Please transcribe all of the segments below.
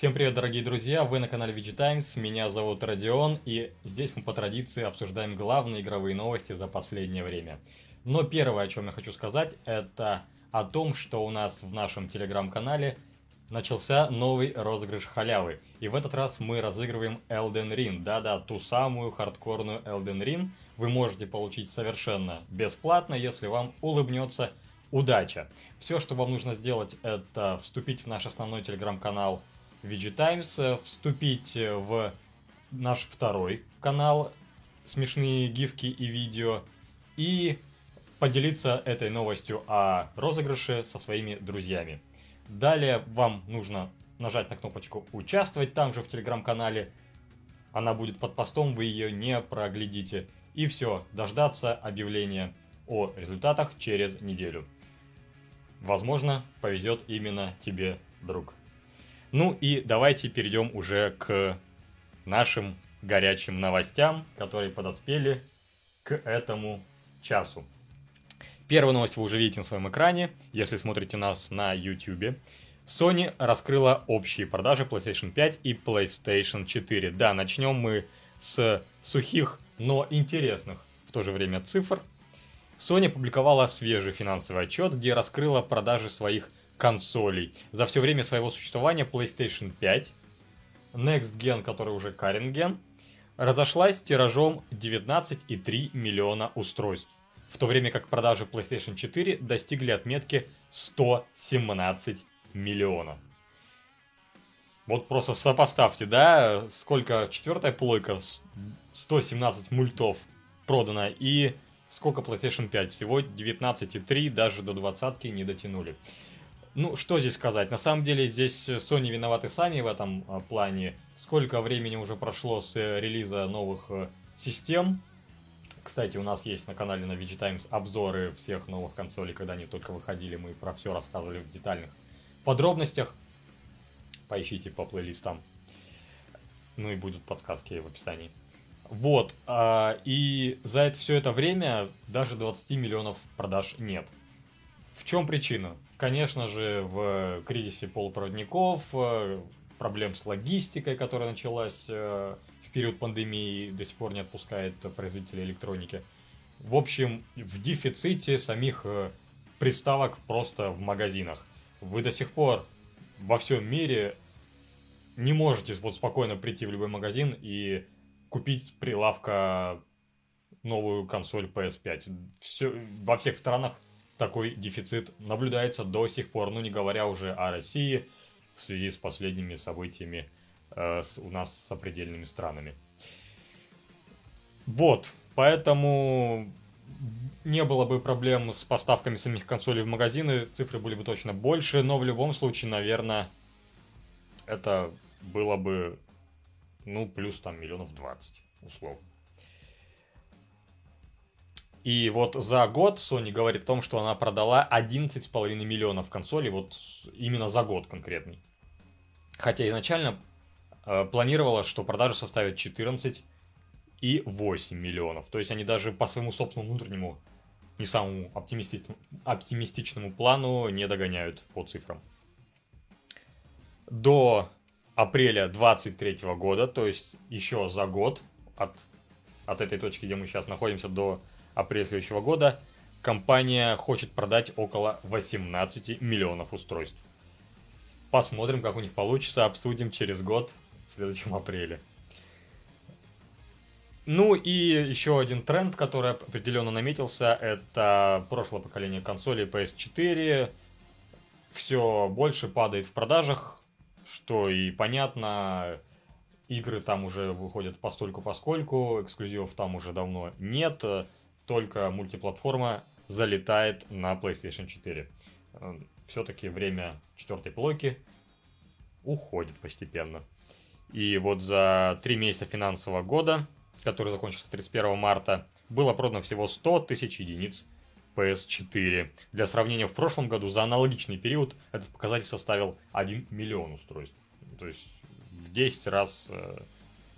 Всем привет, дорогие друзья! Вы на канале VG Times, меня зовут Родион, и здесь мы по традиции обсуждаем главные игровые новости за последнее время. Но первое, о чем я хочу сказать, это о том, что у нас в нашем телеграм-канале начался новый розыгрыш халявы. И в этот раз мы разыгрываем Elden Ring. Да-да, ту самую хардкорную Elden Ring вы можете получить совершенно бесплатно, если вам улыбнется удача. Все, что вам нужно сделать, это вступить в наш основной телеграм-канал VG Times, э, вступить в наш второй канал «Смешные гифки и видео» и поделиться этой новостью о розыгрыше со своими друзьями. Далее вам нужно нажать на кнопочку «Участвовать» там же в телеграм-канале. Она будет под постом, вы ее не проглядите. И все, дождаться объявления о результатах через неделю. Возможно, повезет именно тебе, друг. Ну и давайте перейдем уже к нашим горячим новостям, которые подоспели к этому часу. Первую новость вы уже видите на своем экране, если смотрите нас на YouTube. Sony раскрыла общие продажи PlayStation 5 и PlayStation 4. Да, начнем мы с сухих, но интересных в то же время цифр. Sony опубликовала свежий финансовый отчет, где раскрыла продажи своих консолей. За все время своего существования PlayStation 5, Next Gen, который уже Current Gen, разошлась тиражом 19,3 миллиона устройств, в то время как продажи PlayStation 4 достигли отметки 117 миллионов. Вот просто сопоставьте, да, сколько четвертая плойка, 117 мультов продано, и сколько PlayStation 5, всего 19,3, даже до двадцатки не дотянули. Ну, что здесь сказать? На самом деле, здесь Sony виноваты сами в этом а, плане. Сколько времени уже прошло с э, релиза новых э, систем. Кстати, у нас есть на канале на VG Times обзоры всех новых консолей, когда они только выходили. Мы про все рассказывали в детальных подробностях. Поищите по плейлистам. Ну и будут подсказки в описании. Вот. А, и за это, все это время даже 20 миллионов продаж нет. В чем причина? Конечно же, в кризисе полупроводников, э, проблем с логистикой, которая началась э, в период пандемии и до сих пор не отпускает производителей электроники. В общем, в дефиците самих э, приставок просто в магазинах. Вы до сих пор во всем мире не можете вот спокойно прийти в любой магазин и купить с прилавка новую консоль PS5. Все, во всех странах такой дефицит наблюдается до сих пор, ну не говоря уже о России в связи с последними событиями э, с, у нас с сопредельными странами. Вот, поэтому не было бы проблем с поставками самих консолей в магазины, цифры были бы точно больше, но в любом случае, наверное, это было бы, ну, плюс там миллионов 20, условно. И вот за год Sony говорит о том, что она продала 11,5 миллионов консолей, вот именно за год конкретный. Хотя изначально э, планировала, что продажи составят 14 и 8 миллионов. То есть они даже по своему собственному внутреннему, не самому оптимистичному, оптимистичному плану не догоняют по цифрам. До апреля 23 года, то есть еще за год от, от этой точки, где мы сейчас находимся, до апреля следующего года компания хочет продать около 18 миллионов устройств. Посмотрим, как у них получится, обсудим через год, в следующем апреле. Ну и еще один тренд, который определенно наметился, это прошлое поколение консолей PS4. Все больше падает в продажах, что и понятно. Игры там уже выходят постольку поскольку, эксклюзивов там уже давно нет только мультиплатформа залетает на PlayStation 4. Эм, Все-таки время четвертой плойки уходит постепенно. И вот за три месяца финансового года, который закончился 31 марта, было продано всего 100 тысяч единиц PS4. Для сравнения, в прошлом году за аналогичный период этот показатель составил 1 миллион устройств. То есть в 10 раз э,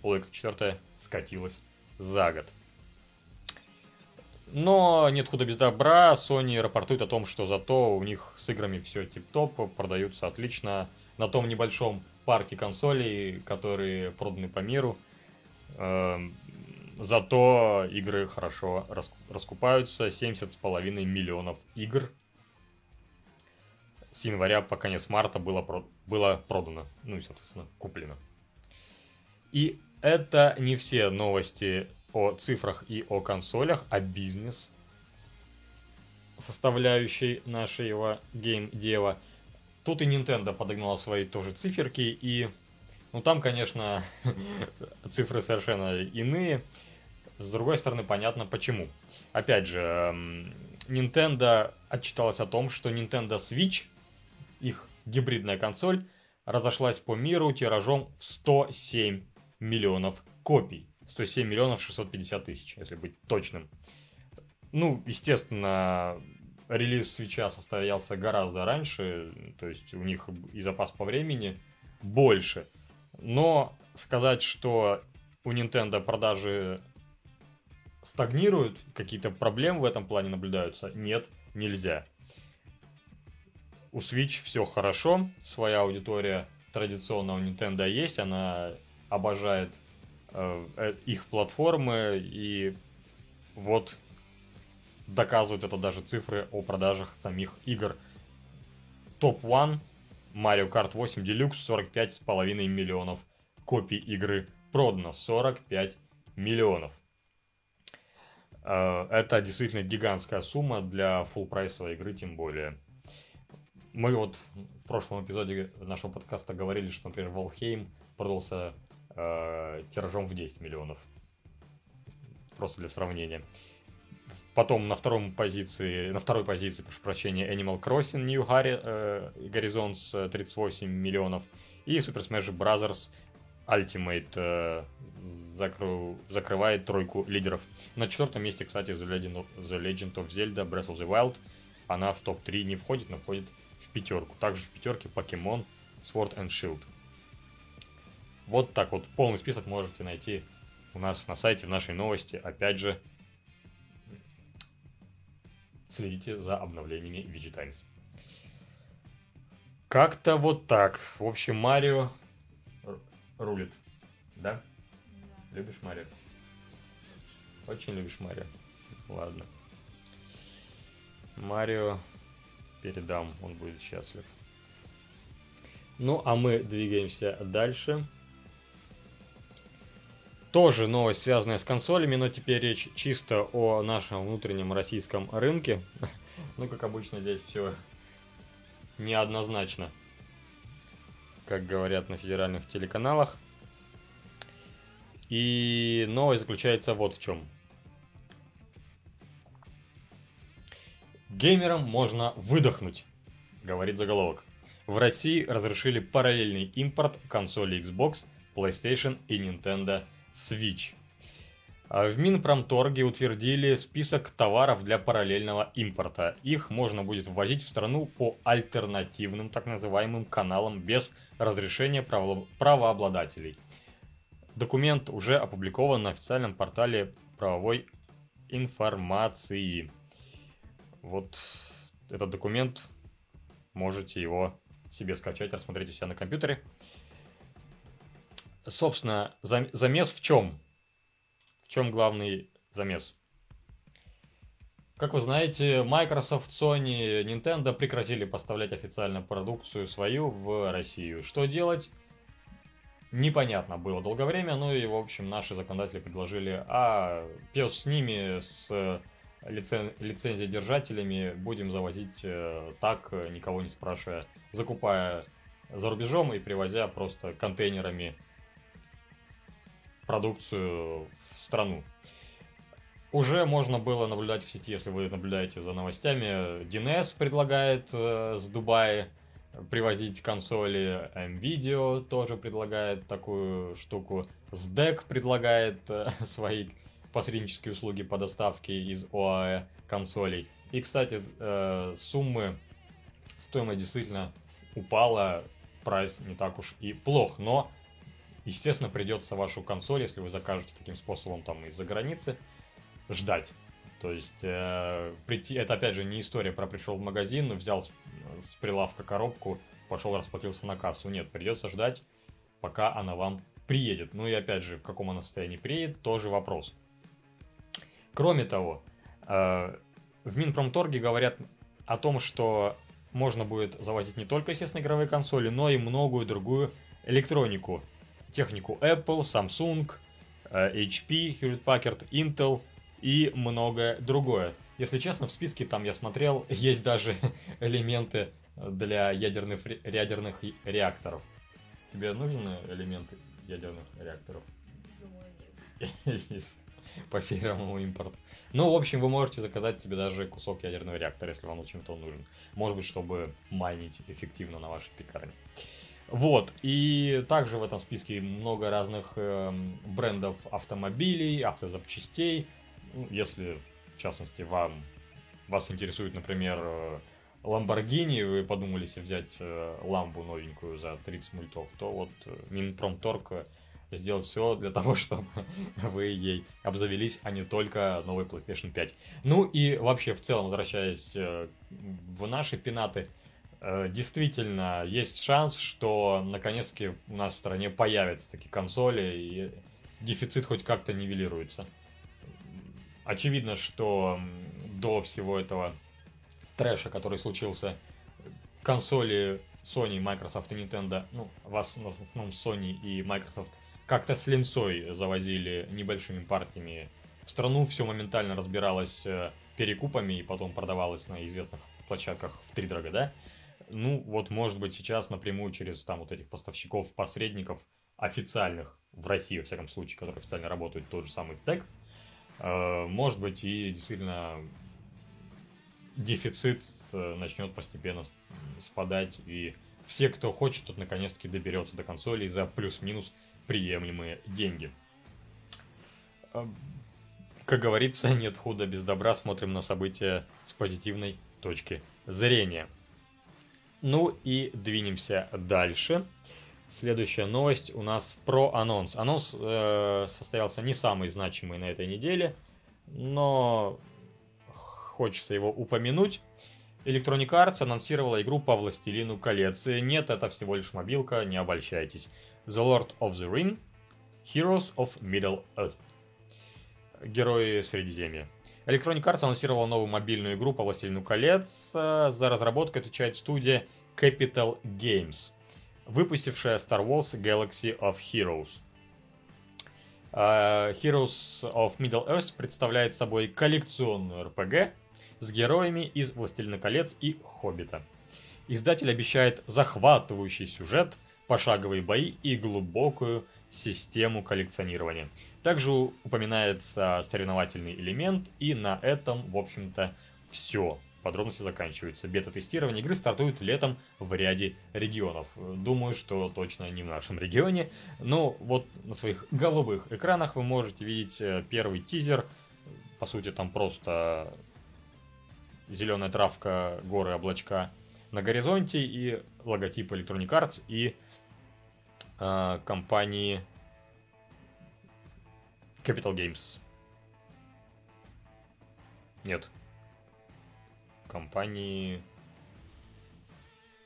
плойка четвертая скатилась за год. Но нет худа без добра, Sony рапортует о том, что зато у них с играми все тип-топ, продаются отлично. на том небольшом парке консолей, которые проданы по миру. Эм, зато игры хорошо раскупаются. 70,5 миллионов игр с января по конец марта было, было продано. Ну и, соответственно, куплено. И это не все новости о цифрах и о консолях, а бизнес составляющей нашего гейм-дела. Тут и Nintendo подогнала свои тоже циферки, и ну там, конечно, цифры совершенно иные. С другой стороны, понятно почему. Опять же, Nintendo отчиталась о том, что Nintendo Switch, их гибридная консоль, разошлась по миру тиражом в 107 миллионов копий. 107 миллионов 650 тысяч, если быть точным. Ну, естественно, релиз свеча состоялся гораздо раньше, то есть у них и запас по времени больше. Но сказать, что у Nintendo продажи стагнируют, какие-то проблемы в этом плане наблюдаются, нет, нельзя. У Switch все хорошо, своя аудитория традиционно у Nintendo есть, она обожает их платформы, и вот доказывают это даже цифры о продажах самих игр. Топ-1 Mario Kart 8 Deluxe 45,5 миллионов копий игры продано. 45 миллионов. Э, это действительно гигантская сумма для full прайсовой игры, тем более. Мы вот в прошлом эпизоде нашего подкаста говорили, что, например, Valheim продался э, тиражом в 10 миллионов. Просто для сравнения. Потом на втором позиции, на второй позиции, прошу прощения, Animal Crossing New Horizons 38 миллионов и Super Smash Bros. Ultimate э, закры, закрывает тройку лидеров. На четвертом месте, кстати, The Legend, of, The Legend of Zelda Breath of the Wild. Она в топ-3 не входит, но входит в пятерку. Также в пятерке Pokemon Sword and Shield. Вот так вот полный список можете найти у нас на сайте, в нашей новости. Опять же, следите за обновлениями VG Times. Как-то вот так. В общем, Марио рулит. Да? да? Любишь Марио? Очень любишь Марио. Ладно. Марио передам, он будет счастлив. Ну, а мы двигаемся дальше. Тоже новость, связанная с консолями, но теперь речь чисто о нашем внутреннем российском рынке. Ну, как обычно, здесь все неоднозначно, как говорят на федеральных телеканалах. И новость заключается вот в чем. Геймерам можно выдохнуть, говорит заголовок. В России разрешили параллельный импорт консолей Xbox, PlayStation и Nintendo Switch. А в Минпромторге утвердили список товаров для параллельного импорта. Их можно будет ввозить в страну по альтернативным так называемым каналам без разрешения правообладателей. Документ уже опубликован на официальном портале правовой информации. Вот этот документ, можете его себе скачать, рассмотреть у себя на компьютере собственно, замес в чем? В чем главный замес? Как вы знаете, Microsoft, Sony, Nintendo прекратили поставлять официально продукцию свою в Россию. Что делать? Непонятно было долгое время, ну и, в общем, наши законодатели предложили, а пес с ними, с лицен... лицензиодержателями будем завозить э, так, никого не спрашивая, закупая за рубежом и привозя просто контейнерами продукцию в страну. Уже можно было наблюдать в сети, если вы наблюдаете за новостями. DNS предлагает э, с Дубая привозить консоли, MVideo тоже предлагает такую штуку, SDEC предлагает э, свои посреднические услуги по доставке из ОАЭ консолей. И, кстати, э, суммы, стоимость действительно упала, прайс не так уж и плох, но Естественно, придется вашу консоль, если вы закажете таким способом там из-за границы, ждать. То есть, э, прийти, это опять же не история про пришел в магазин, взял с, с прилавка коробку, пошел расплатился на кассу. Нет, придется ждать, пока она вам приедет. Ну и опять же, в каком она состоянии приедет, тоже вопрос. Кроме того, э, в Минпромторге говорят о том, что можно будет завозить не только, естественно, игровые консоли, но и многую другую электронику. Технику Apple, Samsung, э, HP, Hewlett Packard, Intel и многое другое. Если честно, в списке там я смотрел, есть даже элементы для ядерных, ядерных реакторов. Тебе нужны элементы ядерных реакторов? Думаю, нет. По серому импорту. Ну, в общем, вы можете заказать себе даже кусок ядерного реактора, если вам очень-то он нужен. Может быть, чтобы майнить эффективно на вашей пекарне. Вот, и также в этом списке много разных э, брендов автомобилей, автозапчастей. Ну, если, в частности, вам, вас интересует, например, э, Lamborghini, вы подумали себе взять э, ламбу новенькую за 30 мультов, то вот э, Минпромторг сделать все для того, чтобы вы ей обзавелись, а не только новый PlayStation 5. Ну и вообще, в целом, возвращаясь э, в наши пенаты, э, действительно, есть шанс, что наконец-таки у нас в стране появятся такие консоли, и дефицит хоть как-то нивелируется. Очевидно, что до всего этого трэша, который случился, консоли Sony, Microsoft и Nintendo, ну, в основном Sony и Microsoft как-то с линцой завозили небольшими партиями в страну, все моментально разбиралось э, перекупами и потом продавалось на известных площадках в три дорога, да? Ну, вот, может быть, сейчас напрямую через там вот этих поставщиков, посредников официальных в России, во всяком случае, которые официально работают, тот же самый стек, э, может быть, и действительно дефицит э, начнет постепенно спадать, и все, кто хочет, тот наконец-таки доберется до консолей за плюс-минус приемлемые деньги. Как говорится, нет худа без добра, смотрим на события с позитивной точки зрения. Ну и двинемся дальше. Следующая новость у нас про анонс. Анонс э, состоялся не самый значимый на этой неделе, но хочется его упомянуть. Electronic Arts анонсировала игру по Властелину колец. Нет, это всего лишь мобилка, не обольщайтесь. The Lord of the Ring, Heroes of Middle Earth. Герои Средиземья. Electronic Arts анонсировала новую мобильную игру по Властелину колец. За разработку отвечает студия Capital Games, выпустившая Star Wars Galaxy of Heroes. Uh, Heroes of Middle Earth представляет собой коллекционную RPG с героями из Властелина колец и Хоббита. Издатель обещает захватывающий сюжет – пошаговые бои и глубокую систему коллекционирования. Также упоминается соревновательный элемент, и на этом, в общем-то, все. Подробности заканчиваются. Бета-тестирование игры стартует летом в ряде регионов. Думаю, что точно не в нашем регионе. Но вот на своих голубых экранах вы можете видеть э, первый тизер. По сути, там просто зеленая травка, горы, облачка на горизонте и логотип Electronic Arts и э, компании Capital Games. Нет. Компании...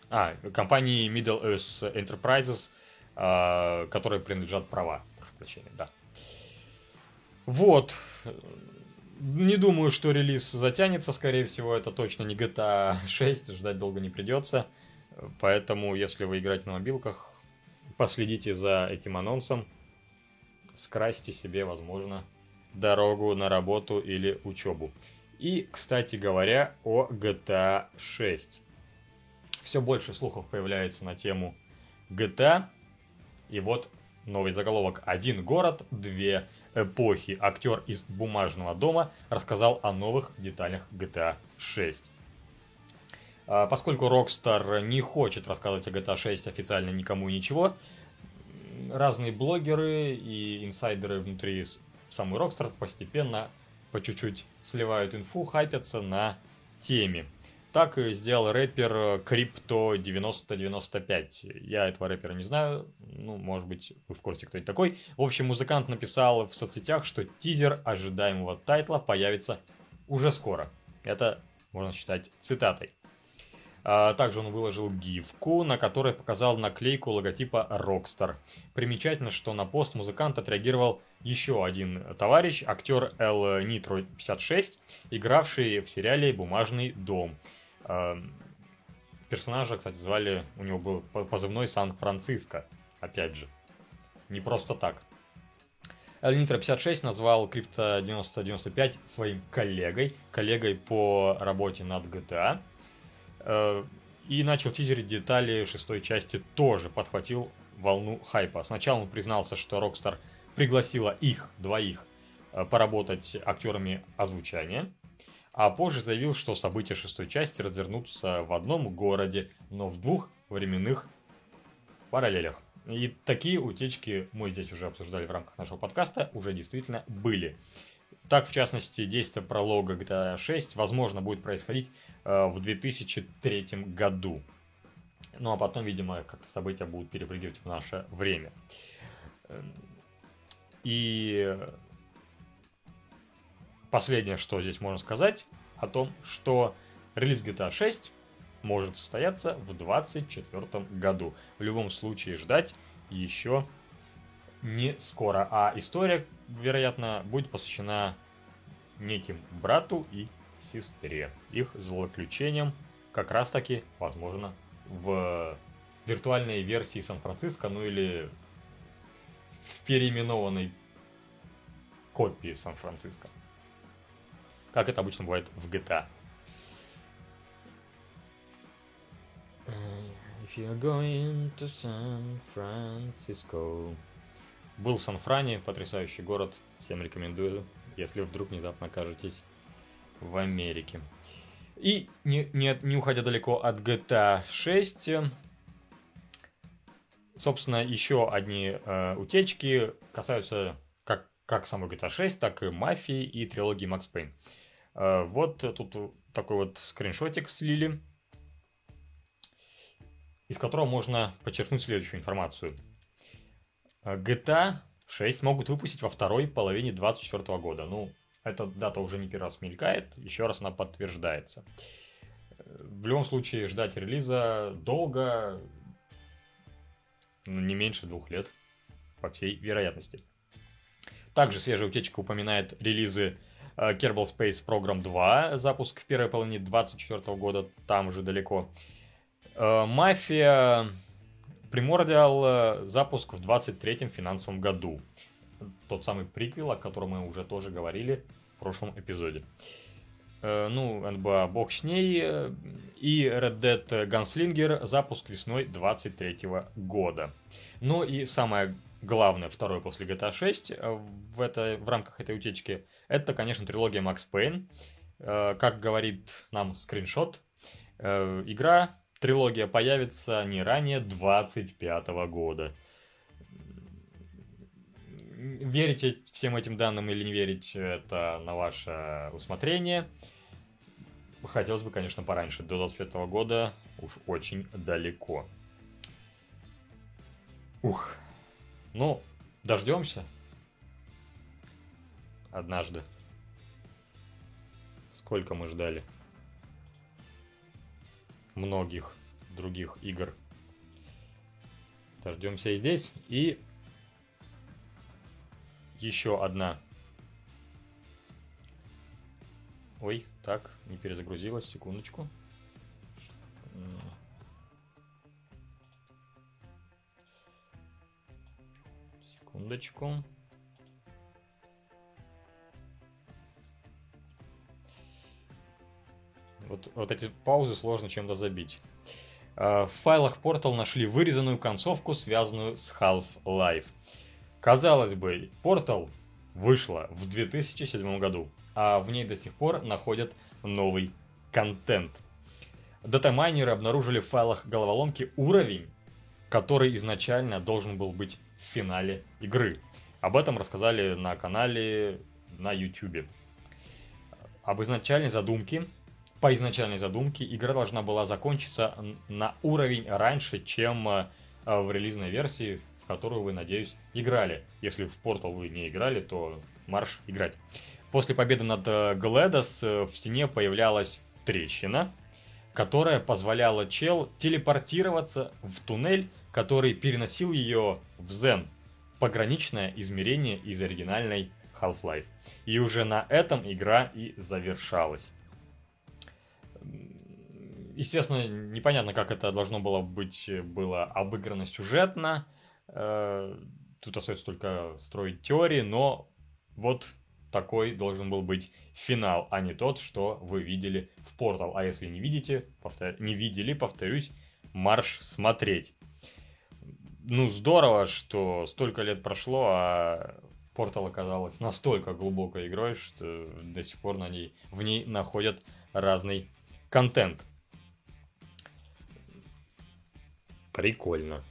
А, компании Middle Earth Enterprises, э, которые принадлежат права. Прошу прощения, да. Вот. Не думаю, что релиз затянется, скорее всего, это точно не GTA 6, ждать долго не придется. Поэтому, если вы играете на мобилках, последите за этим анонсом, скрасьте себе, возможно, дорогу на работу или учебу. И, кстати говоря, о GTA 6. Все больше слухов появляется на тему GTA. И вот новый заголовок. Один город, две эпохи. Актер из «Бумажного дома» рассказал о новых деталях GTA 6. А, поскольку Rockstar не хочет рассказывать о GTA 6 официально никому и ничего, разные блогеры и инсайдеры внутри самой Rockstar постепенно по чуть-чуть сливают инфу, хайпятся на теме. Так сделал рэпер Crypto 9095. Я этого рэпера не знаю, ну, может быть, вы в курсе, кто это такой. В общем, музыкант написал в соцсетях, что тизер ожидаемого тайтла появится уже скоро. Это можно считать цитатой. А, также он выложил гифку, на которой показал наклейку логотипа Rockstar. Примечательно, что на пост музыкант отреагировал еще один товарищ, актер Л. Нитро 56, игравший в сериале «Бумажный дом». А, персонажа, кстати, звали, у него был позывной Сан-Франциско, опять же. Не просто так. Л. Нитро 56 назвал Crypto 9095 своим коллегой, коллегой по работе над GTA. Э, и начал тизерить детали шестой части тоже, подхватил волну хайпа. Сначала он признался, что Rockstar пригласила их, двоих, э, поработать актерами озвучания, а позже заявил, что события шестой части развернутся в одном городе, но в двух временных параллелях. И такие утечки мы здесь уже обсуждали в рамках нашего подкаста, уже действительно были. Так, в частности, действие пролога GTA 6, возможно, будет происходить э, в 2003 году. Ну, а потом, видимо, как-то события будут перепрыгивать в наше время. Эм, и последнее, что здесь можно сказать, о том, что релиз GTA 6 может состояться в 2024 году. В любом случае ждать еще не скоро. А история, вероятно, будет посвящена неким брату и сестре. Их злоключением как раз таки, возможно, в виртуальной версии Сан-Франциско, ну или в переименованной копии Сан-Франциско. Как это обычно бывает в GTA. If you're going to San Francisco. Был в Сан-Фране, потрясающий город, всем рекомендую, если вдруг внезапно окажетесь в Америке. И не, не, не уходя далеко от GTA 6, собственно, еще одни э, утечки касаются как, как самой GTA 6, так и Мафии и трилогии Макс Пейн. Э, вот тут такой вот скриншотик слили, из которого можно подчеркнуть следующую информацию. GTA 6 могут выпустить во второй половине 2024 года. Ну, эта дата уже не первый раз мелькает, еще раз она подтверждается. В любом случае, ждать релиза долго, ну, не меньше двух лет, по всей вероятности. Также свежая утечка упоминает релизы э, Kerbal Space Program 2, запуск в первой половине 2024 года, там уже далеко. Э, Мафия Primordial э, запуск в 23-м финансовом году. Тот самый приквел, о котором мы уже тоже говорили в прошлом эпизоде. Э, ну, НБА бог с ней. Э, и Red Dead Gunslinger запуск весной 23 года. Ну и самое главное, второе после GTA 6 в, это, в рамках этой утечки, это, конечно, трилогия Max Payne. Как говорит нам скриншот, игра трилогия появится не ранее 25 года. Верите всем этим данным или не верить, это на ваше усмотрение. Хотелось бы, конечно, пораньше. До 25 года уж очень далеко. Ух. Ну, дождемся. Однажды. Сколько мы ждали? Многих других игр. Дождемся и здесь. И еще одна. Ой, так, не перезагрузилась, секундочку. Секундочку. Вот, вот эти паузы сложно чем-то забить. А, в файлах Portal нашли вырезанную концовку, связанную с Half-Life. Казалось бы, Portal вышла в 2007 году, а в ней до сих пор находят новый контент. Датамайнеры обнаружили в файлах головоломки уровень, который изначально должен был быть в финале игры. Об этом рассказали на канале на YouTube. Об изначальной задумке по изначальной задумке игра должна была закончиться на уровень раньше, чем э, в релизной версии, в которую вы, надеюсь, играли. Если в Portal вы не играли, то марш играть. После победы над э, Гледос э, в стене появлялась трещина, которая позволяла чел телепортироваться в туннель, который переносил ее в Зен, пограничное измерение из оригинальной Half-Life. И уже на этом игра и завершалась. Естественно, непонятно, как это должно было быть, было обыграно сюжетно. Э, тут остается только строить теории, но вот такой должен был быть финал, а не тот, что вы видели в Portal. А если не видите, повтор... не видели, повторюсь, марш смотреть. Ну, здорово, что столько лет прошло, а Portal оказалась настолько глубокой игрой, что до сих пор на ней, в ней находят разный контент. Прикольно.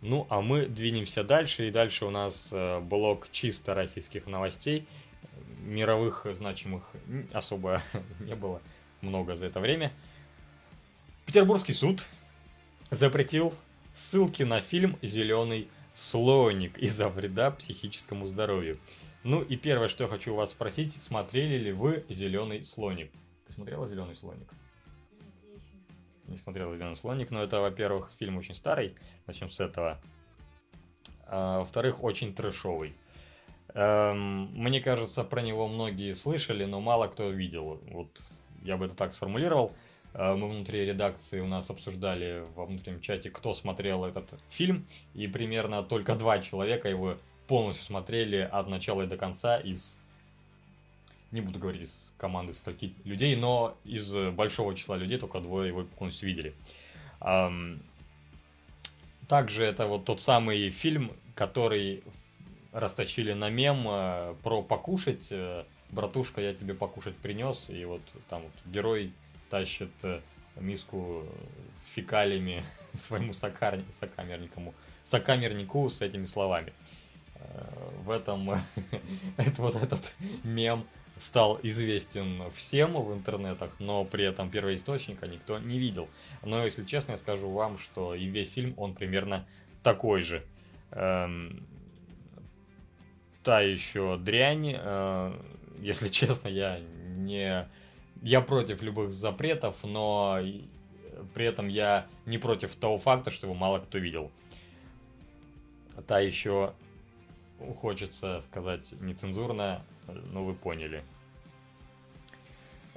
Ну, а мы двинемся дальше, и дальше у нас э, блок чисто российских новостей. Мировых значимых особо не было много за это время. Петербургский суд запретил ссылки на фильм «Зеленый слоник» из-за вреда психическому здоровью. Ну и первое, что я хочу вас спросить, смотрели ли вы «Зеленый слоник»? Ты смотрела «Зеленый слоник»? Не смотрел «Зеленый слоник», но это, во-первых, фильм очень старый, начнем с этого. А, во-вторых, очень трэшовый. Эм, мне кажется, про него многие слышали, но мало кто видел. Вот я бы это так сформулировал. Э, мы внутри редакции у нас обсуждали во внутреннем чате, кто смотрел этот фильм, и примерно только два человека его полностью смотрели от начала и до конца из не буду говорить из команды стольки людей, но из большого числа людей только двое его полностью видели. Также это вот тот самый фильм, который растащили на мем э, про покушать. Э, Братушка, я тебе покушать принес. И вот там вот герой тащит э, миску с фекалиями своему сокар... сокамернику, сокамернику с этими словами. В этом это вот этот мем стал известен всем в интернетах, но при этом первоисточника никто не видел. Но, если честно, я скажу вам, что и весь фильм, он примерно такой же. Эм, та еще дрянь, э, если честно, я не... Я против любых запретов, но при этом я не против того факта, что его мало кто видел. Та еще хочется сказать нецензурно, ну вы поняли.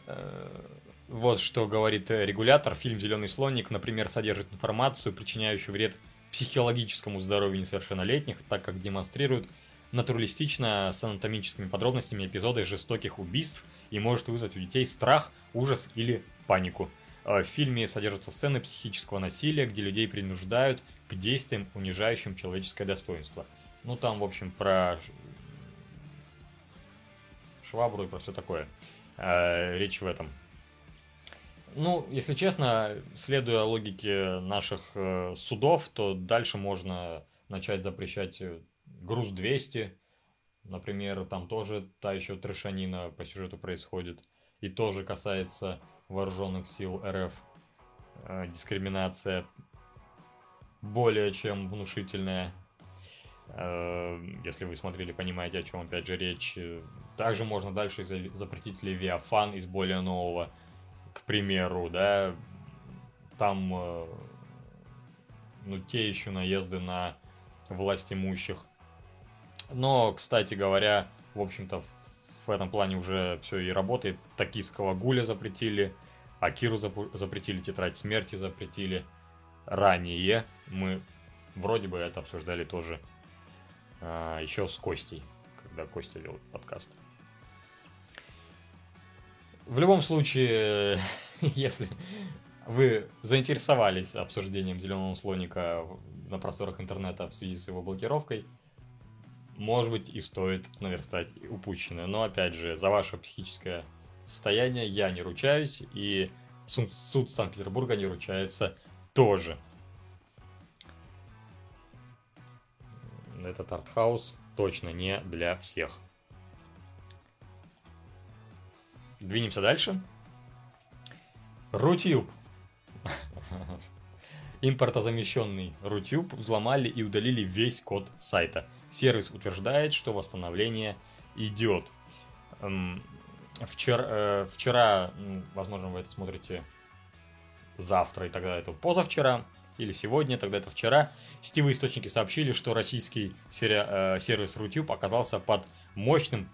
Э, вот что говорит регулятор. Фильм «Зеленый слоник», например, содержит информацию, причиняющую вред психологическому здоровью несовершеннолетних, так как демонстрирует натуралистично с анатомическими подробностями эпизоды жестоких убийств и может вызвать у детей страх, ужас или панику. Э, в фильме содержатся сцены психического насилия, где людей принуждают к действиям, унижающим человеческое достоинство. Ну, там, в общем, про швабру и про все такое. Э, речь в этом. Ну, если честно, следуя логике наших э, судов, то дальше можно начать запрещать э, груз 200. Например, там тоже та еще трешанина по сюжету происходит. И тоже касается вооруженных сил РФ. Дискриминация более чем внушительная. Э, если вы смотрели, понимаете, о чем опять же речь. Также можно дальше запретить Левиафан из более нового, к примеру, да, там э, ну, те еще наезды на власть имущих. Но, кстати говоря, в общем-то, в этом плане уже все и работает. Токийского гуля запретили, Акиру запретили, Тетрадь смерти запретили. Ранее мы вроде бы это обсуждали тоже еще с Костей, когда Костя вел подкаст. В любом случае, если вы заинтересовались обсуждением зеленого слоника на просторах интернета в связи с его блокировкой, может быть и стоит наверстать упущенное. Но опять же, за ваше психическое состояние я не ручаюсь, и суд Санкт-Петербурга не ручается тоже. Этот артхаус точно не для всех. Двинемся дальше. Рутюб. Импортозамещенный Рутюб взломали и удалили весь код сайта. Сервис утверждает, что восстановление идет. Эм, вчера, э, вчера, возможно, вы это смотрите завтра, и тогда это позавчера, или сегодня, тогда это вчера, сетевые источники сообщили, что российский сери- э, сервис Рутюб оказался под мощным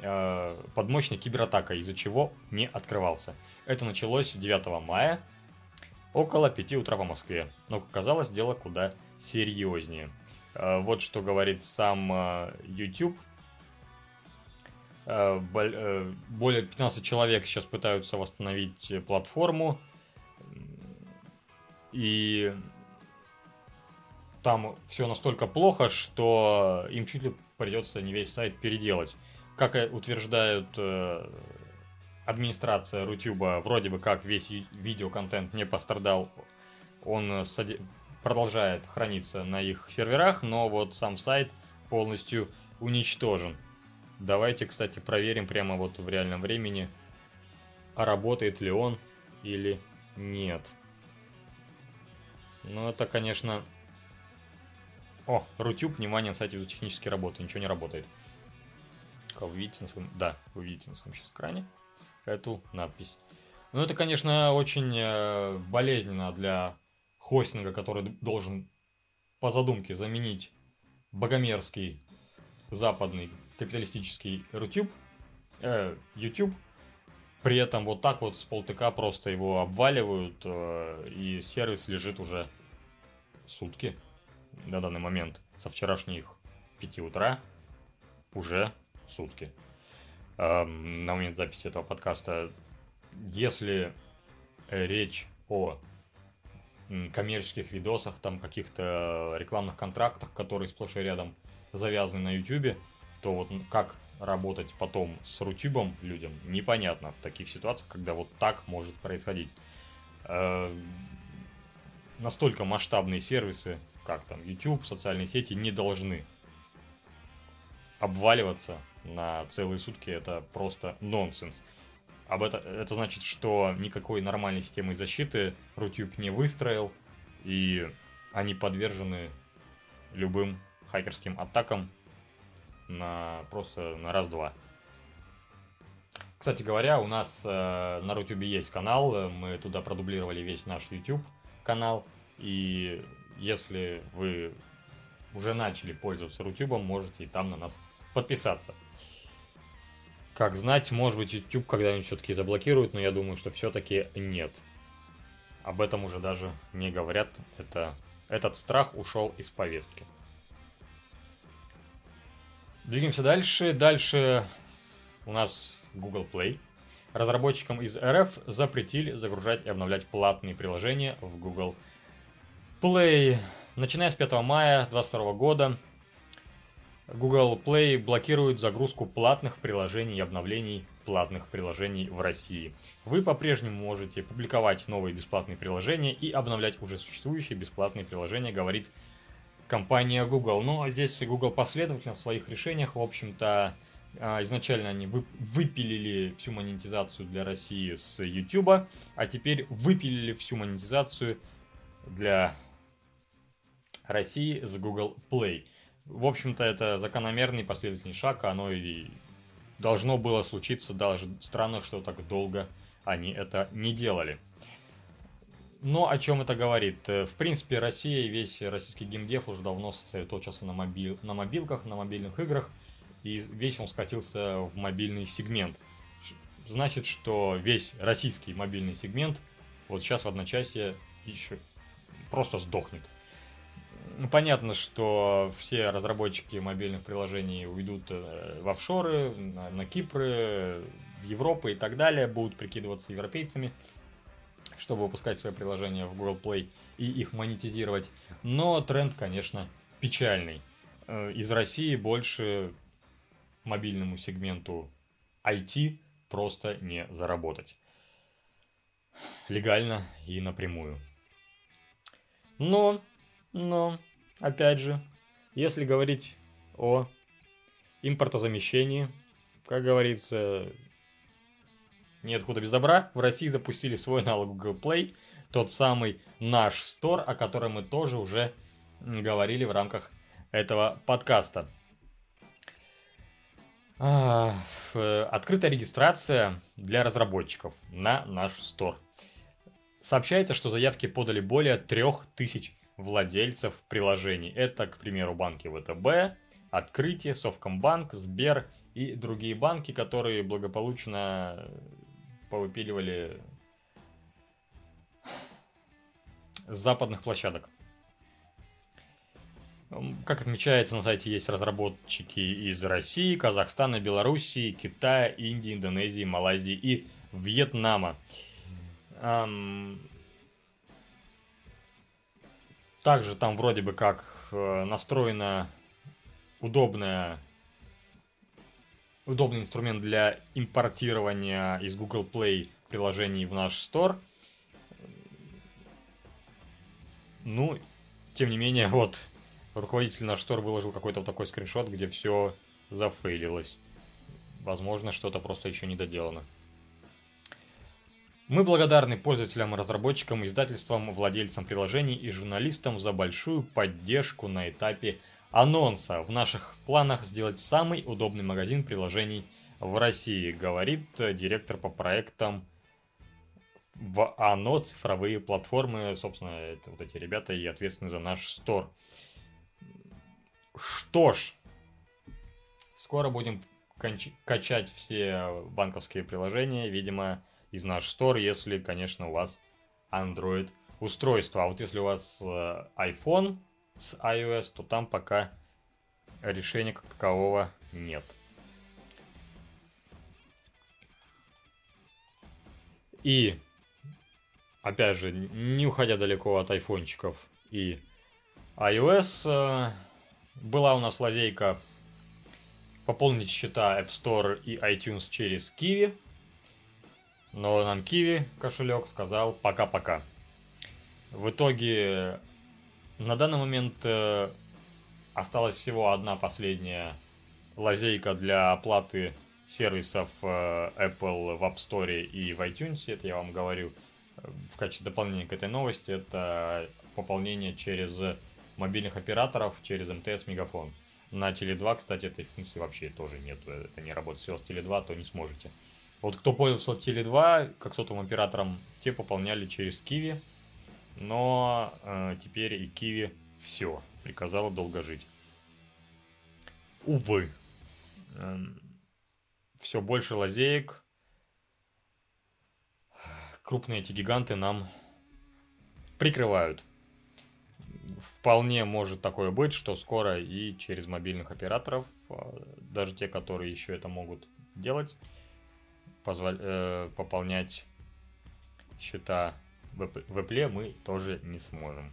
э, под мощной кибератакой, из-за чего не открывался. Это началось 9 мая, около 5 утра по Москве. Но, как оказалось, дело куда серьезнее. Э, вот что говорит сам э, YouTube. Э, более 15 человек сейчас пытаются восстановить платформу. И там все настолько плохо, что им чуть ли придется не весь сайт переделать. Как утверждают э, администрация Рутюба, вроде бы как весь видеоконтент не пострадал, он сади... продолжает храниться на их серверах, но вот сам сайт полностью уничтожен. Давайте, кстати, проверим прямо вот в реальном времени, работает ли он или нет. Ну, это, конечно... О, Рутюб, внимание, на сайте технические работы, ничего не работает. Вы видите на своем... Да, вы видите на своем сейчас экране эту надпись. Ну, это, конечно, очень э, болезненно для хостинга, который должен по задумке заменить богомерзкий западный капиталистический YouTube, э, YouTube. При этом вот так вот с полтыка просто его обваливают, э, и сервис лежит уже сутки на данный момент. Со вчерашних 5 утра уже сутки. Э, на момент записи этого подкаста. Если речь о коммерческих видосах, там каких-то рекламных контрактах, которые сплошь и рядом завязаны на YouTube, то вот как работать потом с Рутюбом людям непонятно в таких ситуациях, когда вот так может происходить. Э, настолько масштабные сервисы, как там YouTube, социальные сети, не должны обваливаться на целые сутки. Это просто нонсенс. Об это, это значит, что никакой нормальной системы защиты Рутюб не выстроил, и они подвержены любым хакерским атакам на просто на раз-два. Кстати говоря, у нас э, на Рутюбе есть канал, мы туда продублировали весь наш YouTube канал, и если вы уже начали пользоваться Рутюбом, можете и там на нас подписаться. Как знать, может быть, YouTube когда-нибудь все-таки заблокируют, но я думаю, что все-таки нет. Об этом уже даже не говорят. Это, этот страх ушел из повестки. Двигаемся дальше. Дальше у нас Google Play. Разработчикам из РФ запретили загружать и обновлять платные приложения в Google Play. Начиная с 5 мая 2022 года Google Play блокирует загрузку платных приложений и обновлений платных приложений в России. Вы по-прежнему можете публиковать новые бесплатные приложения и обновлять уже существующие бесплатные приложения, говорит компания Google. Но ну, а здесь Google последовательно в своих решениях, в общем-то, а, изначально они выпилили всю монетизацию для России с YouTube, а теперь выпилили всю монетизацию для России с Google Play. В общем-то, это закономерный последовательный шаг, оно и должно было случиться, даже странно, что так долго они это не делали. Но о чем это говорит? Э, в принципе, Россия и весь российский геймдев уже давно сосредоточился на, мобил, на мобилках, на мобильных играх, и весь он скатился в мобильный сегмент. Значит, что весь российский мобильный сегмент вот сейчас в одночасье еще просто сдохнет. Ну, понятно, что все разработчики мобильных приложений уйдут э, в офшоры, на, на Кипры, в Европу и так далее, будут прикидываться европейцами – чтобы выпускать свои приложения в Google Play и их монетизировать. Но тренд, конечно, печальный. Э, из России больше мобильному сегменту IT просто не заработать. Легально и напрямую. Но, но, опять же, если говорить о импортозамещении, как говорится, нет худа без добра, в России запустили свой аналог Google Play, тот самый наш стор, о котором мы тоже уже говорили в рамках этого подкаста. А, Открытая регистрация для разработчиков на наш стор. Сообщается, что заявки подали более 3000 владельцев приложений. Это, к примеру, банки ВТБ, Открытие, Совкомбанк, Сбер и другие банки, которые благополучно повыпиливали с западных площадок. М, Как отмечается на сайте, есть разработчики из России, Казахстана, Белоруссии, Китая, Индии, Индонезии, Малайзии и Вьетнама. Ам, Также там вроде бы как э, настроена удобная удобный инструмент для импортирования из Google Play приложений в наш стор. Ну, тем не менее, вот руководитель наш стор выложил какой-то вот такой скриншот, где все зафейлилось. Возможно, что-то просто еще не доделано. Мы благодарны пользователям, разработчикам, издательствам, владельцам приложений и журналистам за большую поддержку на этапе анонса. В наших планах сделать самый удобный магазин приложений в России, говорит э, директор по проектам в АНО цифровые платформы. Собственно, это вот эти ребята и ответственны за наш стор. Что ж, скоро будем качать все банковские приложения, видимо, из наш стор, если, конечно, у вас Android устройство. А вот если у вас э, iPhone с iOS, то там пока решения как такового нет. И, опять же, не уходя далеко от айфончиков и iOS, э, была у нас лазейка пополнить счета App Store и iTunes через Kiwi. Но нам Kiwi кошелек сказал пока-пока. В итоге на данный момент э, осталась всего одна последняя лазейка для оплаты сервисов э, Apple в App Store и в iTunes. Это я вам говорю э, в качестве дополнения к этой новости. Это пополнение через мобильных операторов, через МТС Мегафон. На Теле2, кстати, этой функции вообще тоже нет. Это не работает. Если у вас Теле2, то не сможете. Вот кто пользовался Теле2, как сотовым оператором, те пополняли через Киви. Но э, теперь и Киви все. Приказала долго жить. Увы. Эм, все больше лазеек. Крупные эти гиганты нам прикрывают. Вполне может такое быть, что скоро и через мобильных операторов, э, даже те, которые еще это могут делать, позволь, э, пополнять счета в Apple- мы тоже не сможем.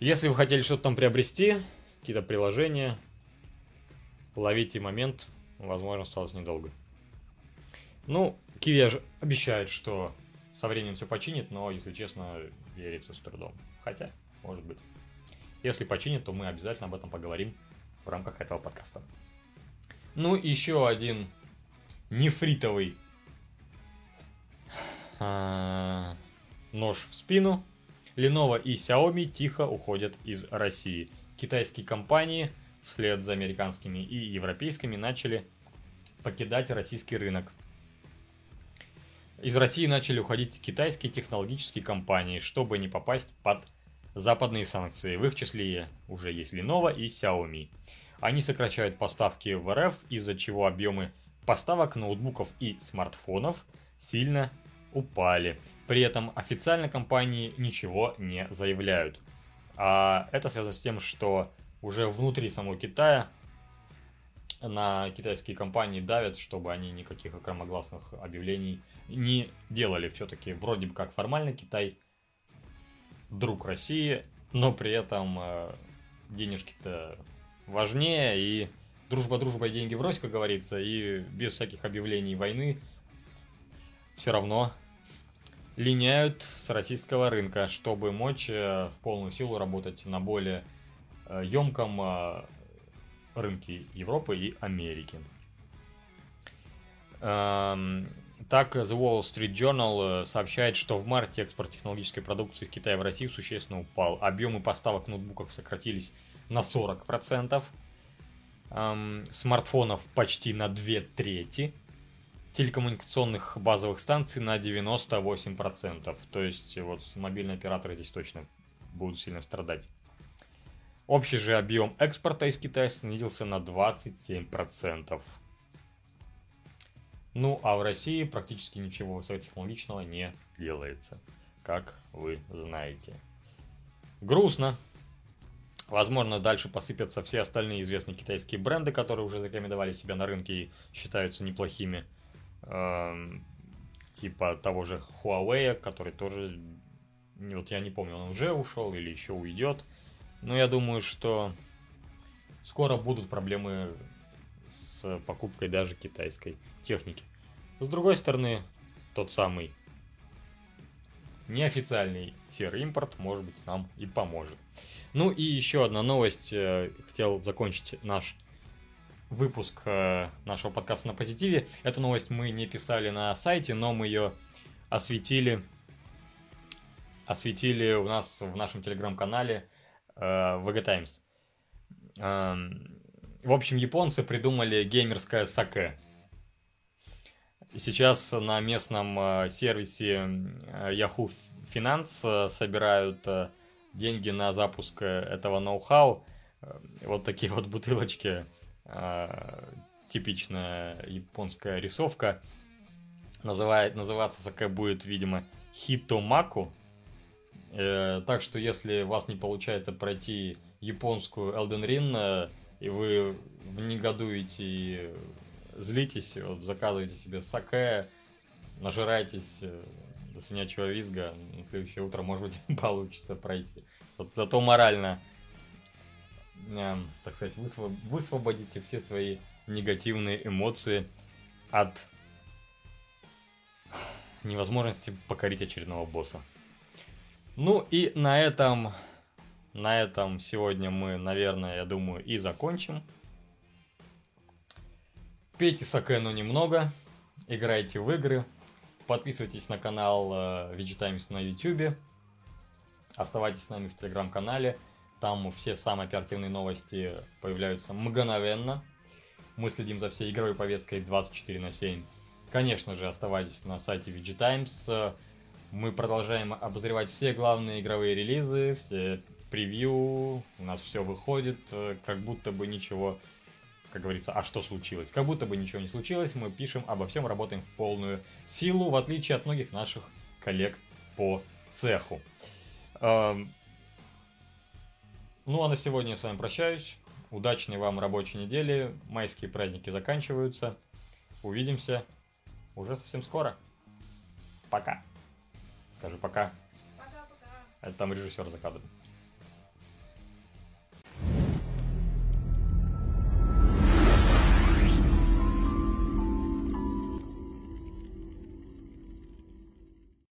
Если вы хотели что-то там приобрести, какие-то приложения, ловите момент, возможно, осталось недолго. Ну, же обещает, что со временем все починит, но, если честно, верится с трудом. Хотя, может быть. Если починит, то мы обязательно об этом поговорим в рамках этого подкаста. Ну, еще один нефритовый а, нож в спину. Lenovo и Xiaomi тихо уходят из России. Китайские компании вслед за американскими и европейскими начали покидать российский рынок. Из России начали уходить китайские технологические компании, чтобы не попасть под западные санкции. В их числе уже есть Lenovo и Xiaomi. Они сокращают поставки в РФ, из-за чего объемы поставок ноутбуков и смартфонов сильно упали. При этом официально компании ничего не заявляют. А это связано с тем, что уже внутри самого Китая на китайские компании давят, чтобы они никаких громогласных объявлений не делали. Все-таки вроде бы как формально Китай друг России, но при этом э, денежки-то важнее, и дружба дружба и деньги врозь, как говорится, и без всяких объявлений войны все равно линяют с российского рынка, чтобы мочь э, в полную силу работать на более э, емком э, рынке Европы и Америки. Эм, Так, The Wall Street Journal э, сообщает, что в марте экспорт технологической продукции из Китая в Россию существенно упал. Объемы поставок ноутбуков сократились на 40%. эм, смартфонов почти на две трети, телекоммуникационных базовых станций на 98%. То есть вот мобильные операторы здесь точно будут сильно страдать. Общий же объем экспорта из Китая снизился на 27%. Ну, а в России практически ничего высокотехнологичного не делается, как вы знаете. Грустно. Возможно, дальше посыпятся все остальные известные китайские бренды, которые уже зарекомендовали себя на рынке и считаются неплохими. Эм, типа того же Huawei, который тоже, вот я не помню, он уже ушел или еще уйдет. Но я думаю, что скоро будут проблемы с покупкой даже китайской техники. С другой стороны, тот самый неофициальный серый импорт, может быть, нам и поможет. Ну и еще одна новость. Э, хотел закончить наш выпуск э, нашего подкаста на позитиве. Эту новость мы не писали на сайте, но мы ее осветили, осветили у нас в нашем телеграм-канале э, VG Times. Эм, в общем, японцы придумали геймерское саке. Сейчас на местном э, сервисе Yahoo Finance собирают деньги на запуск этого ноу-хау. Вот такие вот бутылочки типичная японская рисовка. Называет, называться саке будет, видимо, Хитомаку. Э, так что, если у вас не получается пройти японскую Elden Ring, э, и вы негодуете и злитесь, вот, заказывайте себе саке, нажирайтесь э, до свинячего визга, на следующее утро, может быть, получится пройти. Зато морально Эм, так сказать, высвободите все свои негативные эмоции от невозможности покорить очередного босса. Ну и на этом, на этом сегодня мы, наверное, я думаю, и закончим. Пейте саке, но немного, играйте в игры, подписывайтесь на канал э, VGTimes на YouTube, оставайтесь с нами в телеграм-канале – там все самые оперативные новости появляются мгновенно. Мы следим за всей игровой повесткой 24 на 7. Конечно же, оставайтесь на сайте VG Times. Мы продолжаем обозревать все главные игровые релизы, все превью. У нас все выходит, как будто бы ничего, как говорится, а что случилось? Как будто бы ничего не случилось. Мы пишем обо всем, работаем в полную силу, в отличие от многих наших коллег по цеху. Ну а на сегодня я с вами прощаюсь. Удачной вам рабочей недели. Майские праздники заканчиваются. Увидимся уже совсем скоро. Пока. Скажи пока. Пока-пока. Это там режиссер за кадром.